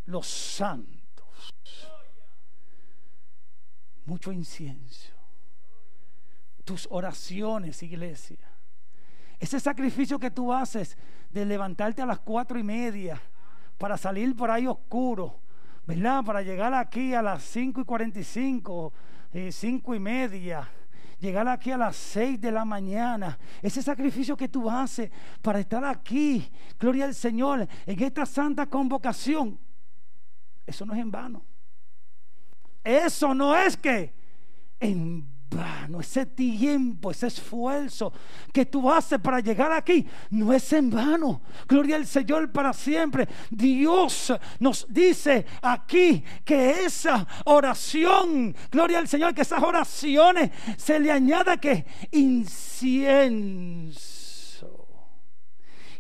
los santos. Mucho incienso. Tus oraciones, iglesia. Ese sacrificio que tú haces de levantarte a las cuatro y media para salir por ahí oscuro, ¿verdad? Para llegar aquí a las cinco y cuarenta y cinco, eh, cinco y media llegar aquí a las 6 de la mañana, ese sacrificio que tú haces para estar aquí, gloria al Señor, en esta santa convocación, eso no es en vano. Eso no es que en ese tiempo, ese esfuerzo que tú haces para llegar aquí, no es en vano. Gloria al Señor para siempre. Dios nos dice aquí que esa oración, gloria al Señor, que esas oraciones se le añada que incienso.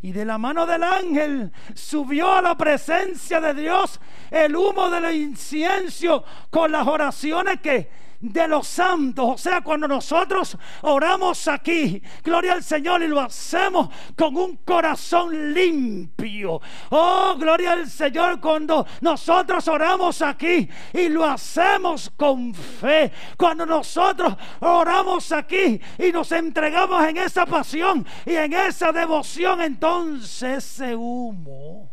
Y de la mano del ángel subió a la presencia de Dios el humo del incienso con las oraciones que de los santos. O sea, cuando nosotros oramos aquí, gloria al Señor, y lo hacemos con un corazón limpio. Oh, gloria al Señor, cuando nosotros oramos aquí y lo hacemos con fe. Cuando nosotros oramos aquí y nos entregamos en esa pasión y en esa devoción, entonces ese humo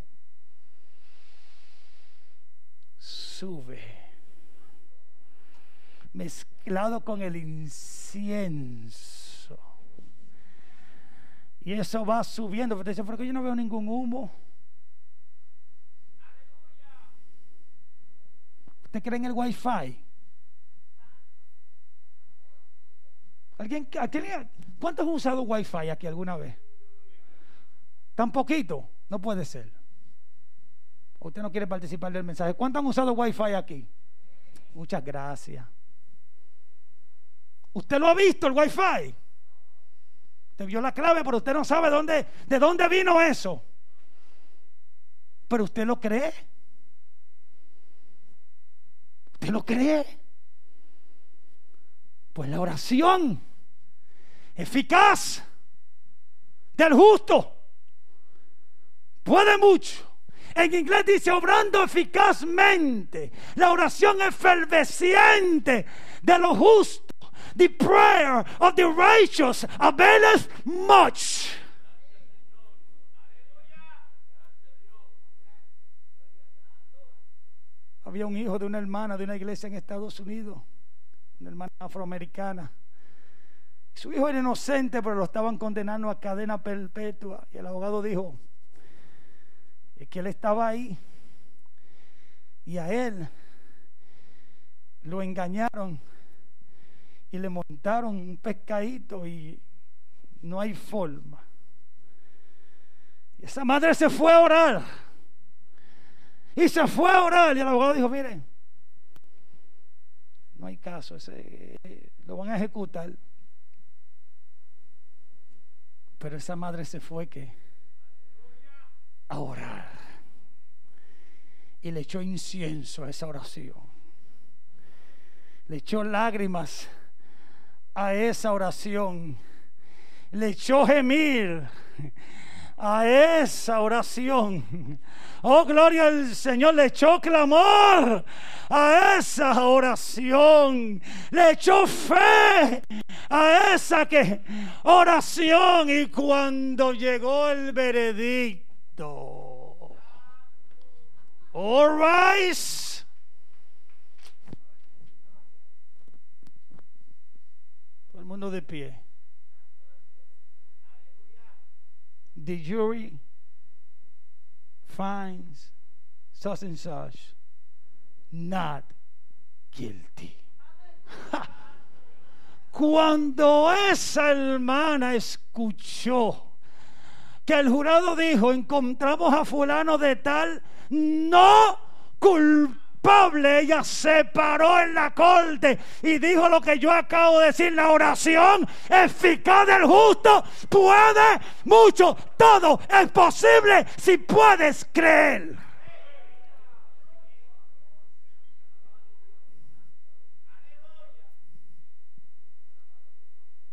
sube mezclado con el incienso. Y eso va subiendo. Porque yo no veo ningún humo. ¿Usted cree en el wifi? ¿Alguien, ¿alguien, ¿Cuántos han usado wifi aquí alguna vez? ¿Tan poquito? No puede ser. Usted no quiere participar del mensaje. ¿Cuántos han usado wifi aquí? Muchas gracias. Usted lo ha visto, el wifi. Te vio la clave, pero usted no sabe de dónde vino eso. Pero usted lo cree. ¿Usted lo cree? Pues la oración eficaz del justo puede mucho. En inglés dice obrando eficazmente. La oración efervesciente de los justos The prayer of the righteous availeth much. Había un hijo de una hermana de una iglesia en Estados Unidos, una hermana afroamericana. Su hijo era inocente, pero lo estaban condenando a cadena perpetua. Y el abogado dijo que él estaba ahí y a él lo engañaron y le montaron un pescadito y no hay forma. Y esa madre se fue a orar. Y se fue a orar. Y el abogado dijo, miren, no hay caso, ese, lo van a ejecutar. Pero esa madre se fue que a orar. Y le echó incienso a esa oración. Le echó lágrimas a esa oración. le echó gemir a esa oración. Oh, gloria al Señor, le echó clamor a esa oración. Le echó fe a esa que oración. Y cuando llegó el veredicto, all. Todo mundo de pie. the jury finds such and such not guilty. Cuando esa hermana escuchó que el jurado dijo, encontramos a fulano de tal, no culpable ella se paró en la corte y dijo lo que yo acabo de decir, la oración eficaz del justo puede mucho, todo es posible si puedes creer.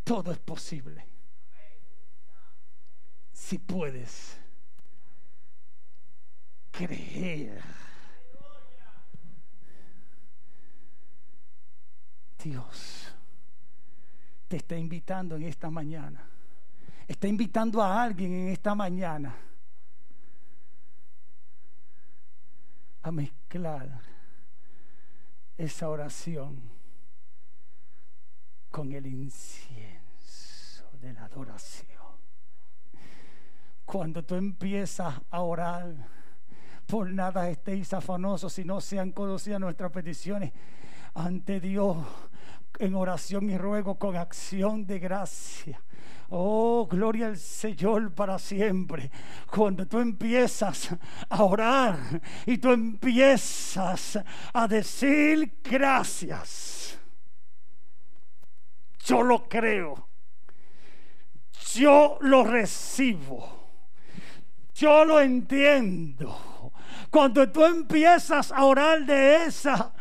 Todo es posible. Si puedes creer. Dios te está invitando en esta mañana. Está invitando a alguien en esta mañana a mezclar esa oración con el incienso de la adoración. Cuando tú empiezas a orar, por nada estéis afanosos si no sean conocidas nuestras peticiones ante Dios en oración y ruego con acción de gracia. Oh, gloria al Señor para siempre. Cuando tú empiezas a orar y tú empiezas a decir gracias. Yo lo creo. Yo lo recibo. Yo lo entiendo. Cuando tú empiezas a orar de esa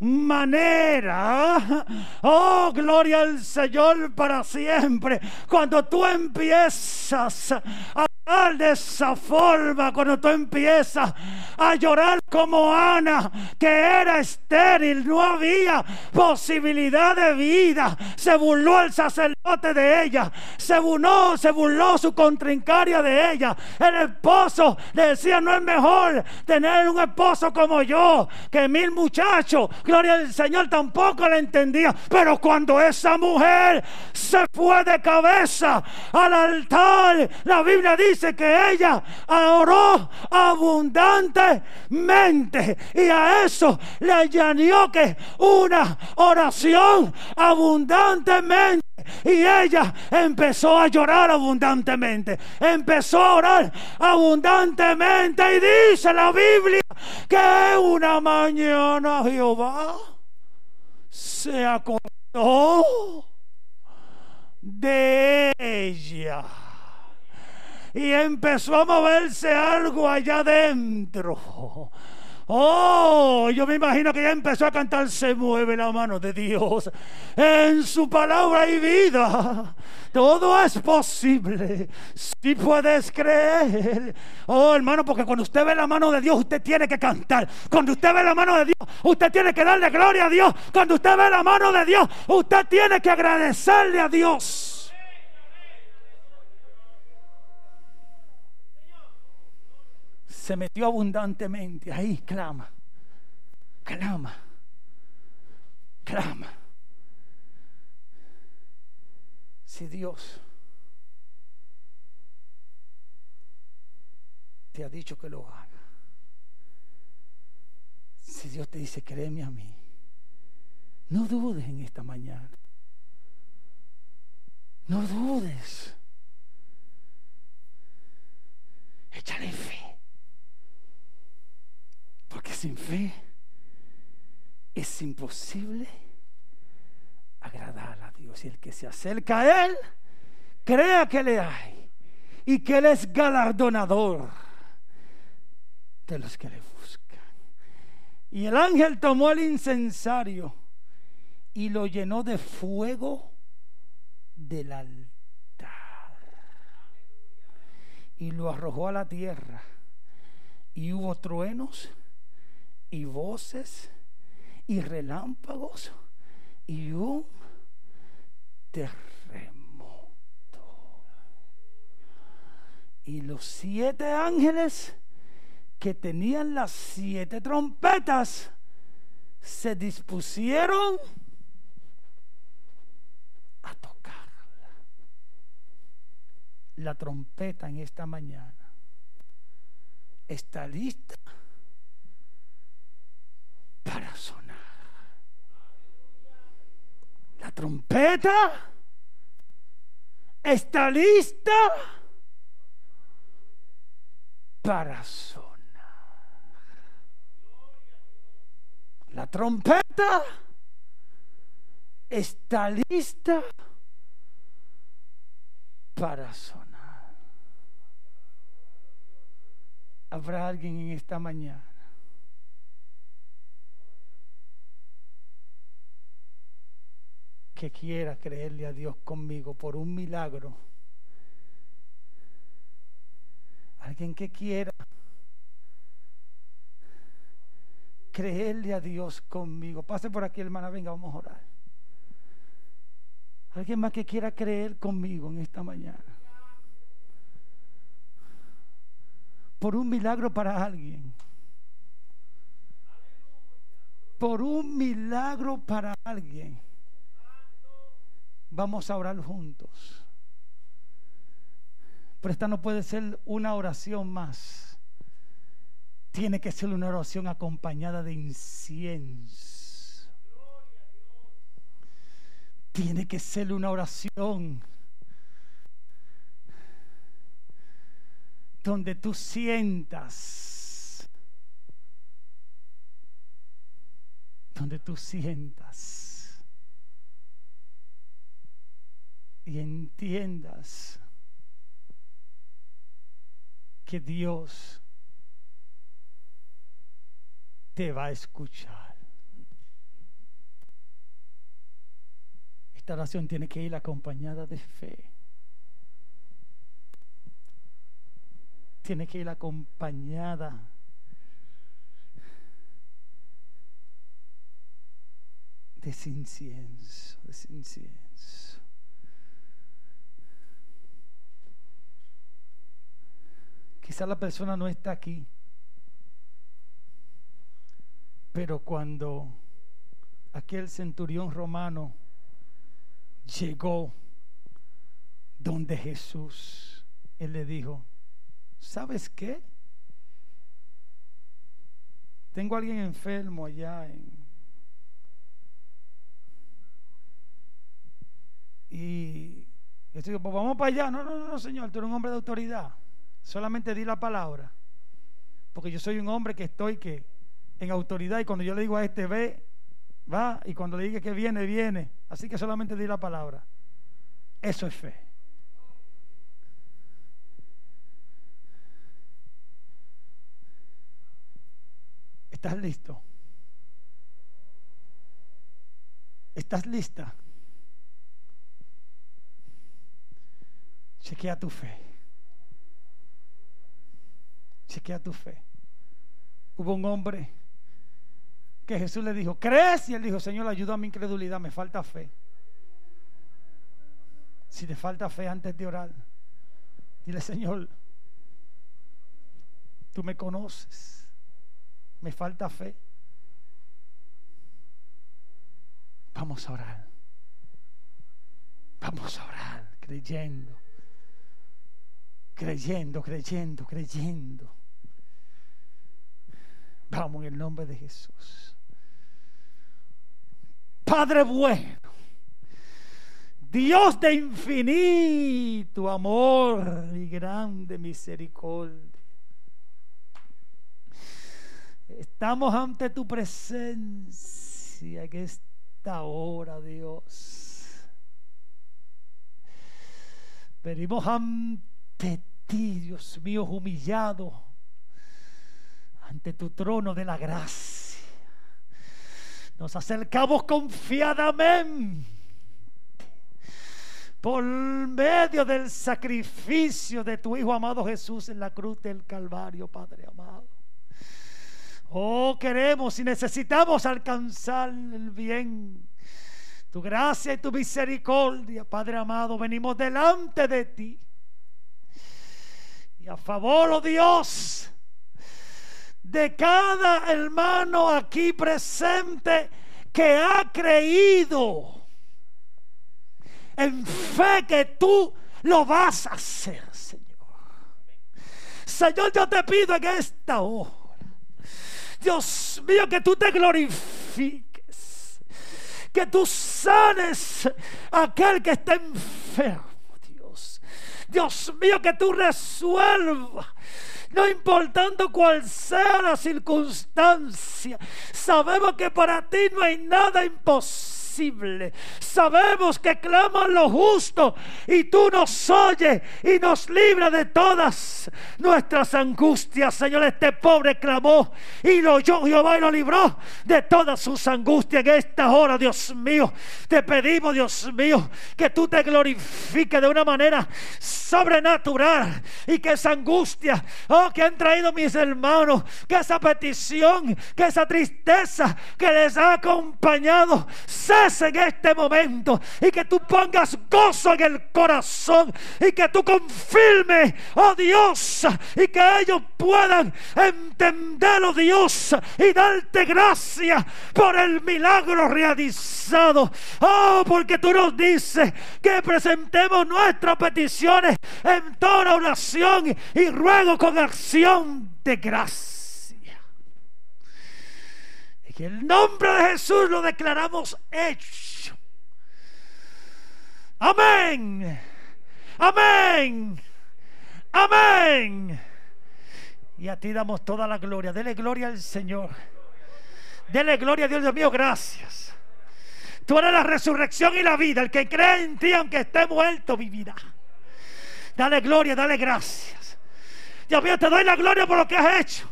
manera. Oh, gloria al Señor para siempre. Cuando tú empiezas a de esa forma cuando tú empiezas a llorar como Ana, que era estéril, no había posibilidad de vida. Se burló el sacerdote de ella, se burló, se burló su contrincaria de ella. El esposo le decía: No es mejor tener un esposo como yo que mil muchachos. Gloria al Señor tampoco le entendía. Pero cuando esa mujer se fue de cabeza al altar, la Biblia dice dice que ella oró abundantemente y a eso le añadió que una oración abundantemente. Y ella empezó a llorar abundantemente. Empezó a orar abundantemente. Y dice la Biblia que una mañana Jehová se acordó de ella y empezó a moverse algo allá adentro. Oh, yo me imagino que ya empezó a cantar, se mueve la mano de Dios. En su palabra hay vida. Todo es posible. Si puedes creer. Oh, hermano, porque cuando usted ve la mano de Dios, usted tiene que cantar. Cuando usted ve la mano de Dios, usted tiene que darle gloria a Dios. Cuando usted ve la mano de Dios, usted tiene que agradecerle a Dios. Se metió abundantemente. Ahí clama, clama, clama. Si Dios te ha dicho que lo haga, si Dios te dice, créeme a mí, no dudes en esta mañana. No dudes. Échale fe. Sin fe es imposible agradar a Dios. Y el que se acerca a Él, crea que le hay y que Él es galardonador de los que le buscan. Y el ángel tomó el incensario y lo llenó de fuego del altar. y lo arrojó a la tierra. Y hubo truenos y voces y relámpagos y un terremoto. Y los siete ángeles que tenían las siete trompetas se dispusieron a tocarla. La trompeta en esta mañana está lista para sonar. La trompeta está lista para sonar. La trompeta está lista para sonar. Habrá alguien en esta mañana que quiera creerle a Dios conmigo por un milagro. Alguien que quiera creerle a Dios conmigo. Pase por aquí, hermana, venga, vamos a orar. Alguien más que quiera creer conmigo en esta mañana. Por un milagro para alguien. Por un milagro para alguien. Vamos a orar juntos. Pero esta no puede ser una oración más. Tiene que ser una oración acompañada de incienso. Tiene que ser una oración donde tú sientas, donde tú sientas y entiendas que Dios te va a escuchar. Esta oración tiene que ir acompañada de fe. Tiene que ir acompañada de incienso, de incienso. Quizá la persona no está aquí, pero cuando aquel centurión romano llegó donde Jesús, él le dijo, ¿sabes qué? Tengo a alguien enfermo allá en... Y yo digo, pues vamos para allá. No, no, no, señor, tú eres un hombre de autoridad. Solamente di la palabra. Porque yo soy un hombre que estoy que en autoridad y cuando yo le digo a este ve, va y cuando le diga que viene, viene. Así que solamente di la palabra. Eso es fe. ¿Estás listo? ¿Estás lista? Chequea tu fe. Chequea tu fe. Hubo un hombre que Jesús le dijo, ¿crees? Y él dijo, Señor, ayuda a mi incredulidad, me falta fe. Si te falta fe antes de orar, dile, Señor, tú me conoces, me falta fe. Vamos a orar. Vamos a orar, creyendo, creyendo, creyendo, creyendo. Vamos en el nombre de Jesús. Padre bueno, Dios de infinito amor y grande misericordia. Estamos ante tu presencia en esta hora, Dios. Venimos ante ti, Dios mío, humillado ante tu trono de la gracia. Nos acercamos confiadamente por medio del sacrificio de tu Hijo amado Jesús en la cruz del Calvario, Padre amado. Oh, queremos y necesitamos alcanzar el bien. Tu gracia y tu misericordia, Padre amado, venimos delante de ti. A favor, oh Dios, de cada hermano aquí presente que ha creído en fe que tú lo vas a hacer, Señor. Señor, yo te pido en esta hora, Dios mío, que tú te glorifiques, que tú sanes a aquel que está enfermo, Dios. Mío, que tú resuelvas no importando cuál sea la circunstancia. Sabemos que para ti no hay nada imposible Sabemos que claman los justos y tú nos oyes y nos libra de todas nuestras angustias. Señor, este pobre clamó y lo oyó Jehová y lo libró de todas sus angustias en esta hora, Dios mío. Te pedimos, Dios mío, que tú te glorifiques de una manera sobrenatural y que esa angustia, oh, que han traído mis hermanos, que esa petición, que esa tristeza que les ha acompañado, en este momento y que tú pongas gozo en el corazón y que tú confirmes, oh Dios, y que ellos puedan entender, oh Dios, y darte gracias por el milagro realizado. Oh, porque tú nos dices que presentemos nuestras peticiones en toda oración y ruego con acción de gracia. Que el nombre de Jesús lo declaramos hecho. Amén. Amén. Amén. Y a ti damos toda la gloria. Dele gloria al Señor. Dele gloria a Dios, Dios mío, gracias. Tú eres la resurrección y la vida. El que cree en ti, aunque esté muerto, vivirá. Dale gloria, dale gracias. Dios mío, te doy la gloria por lo que has hecho.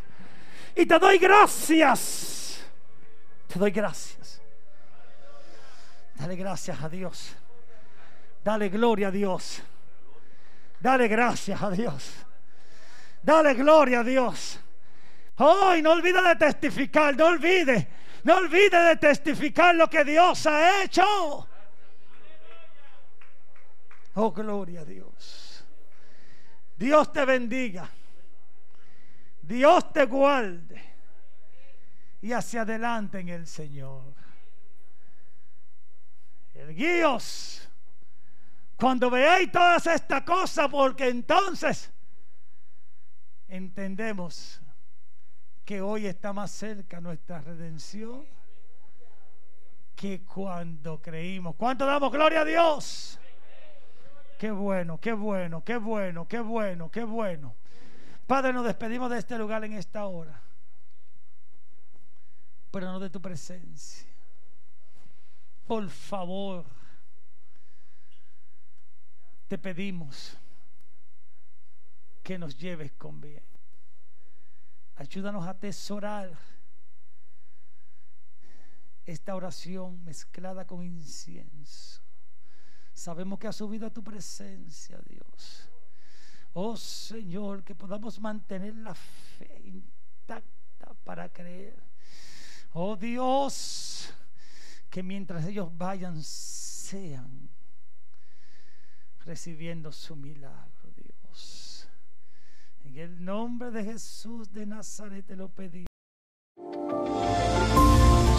Y te doy gracias te doy gracias. Dale gracias a Dios. Dale gloria a Dios. Dale gracias a Dios. Dale gloria a Dios. Hoy no olvide de testificar, no olvide, no olvide de testificar lo que Dios ha hecho. Oh, gloria a Dios. Dios te bendiga. Dios te guarde y hacia adelante en el Señor. El guíos, cuando veáis todas estas cosas, porque entonces entendemos que hoy está más cerca nuestra redención que cuando creímos. ¿Cuánto damos gloria a Dios? Qué bueno, qué bueno, qué bueno, qué bueno, qué bueno. Padre, nos despedimos de este lugar en esta hora pero no de tu presencia. Por favor, te pedimos que nos lleves con bien. Ayúdanos a atesorar esta oración mezclada con incienso. Sabemos que ha subido a tu presencia, Dios. Oh Señor, que podamos mantener la fe intacta para creer Oh Dios, que mientras ellos vayan sean recibiendo su milagro, Dios. En el nombre de Jesús de Nazaret te lo pedí.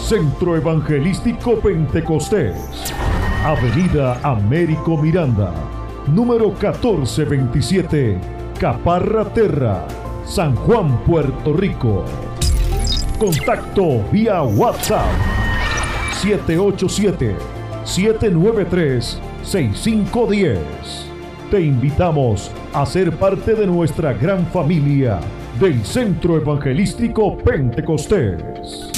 Centro Evangelístico Pentecostés, Avenida Américo Miranda, número 1427, Caparra Terra, San Juan, Puerto Rico Contacto vía WhatsApp 787-793-6510. Te invitamos a ser parte de nuestra gran familia del Centro Evangelístico Pentecostés.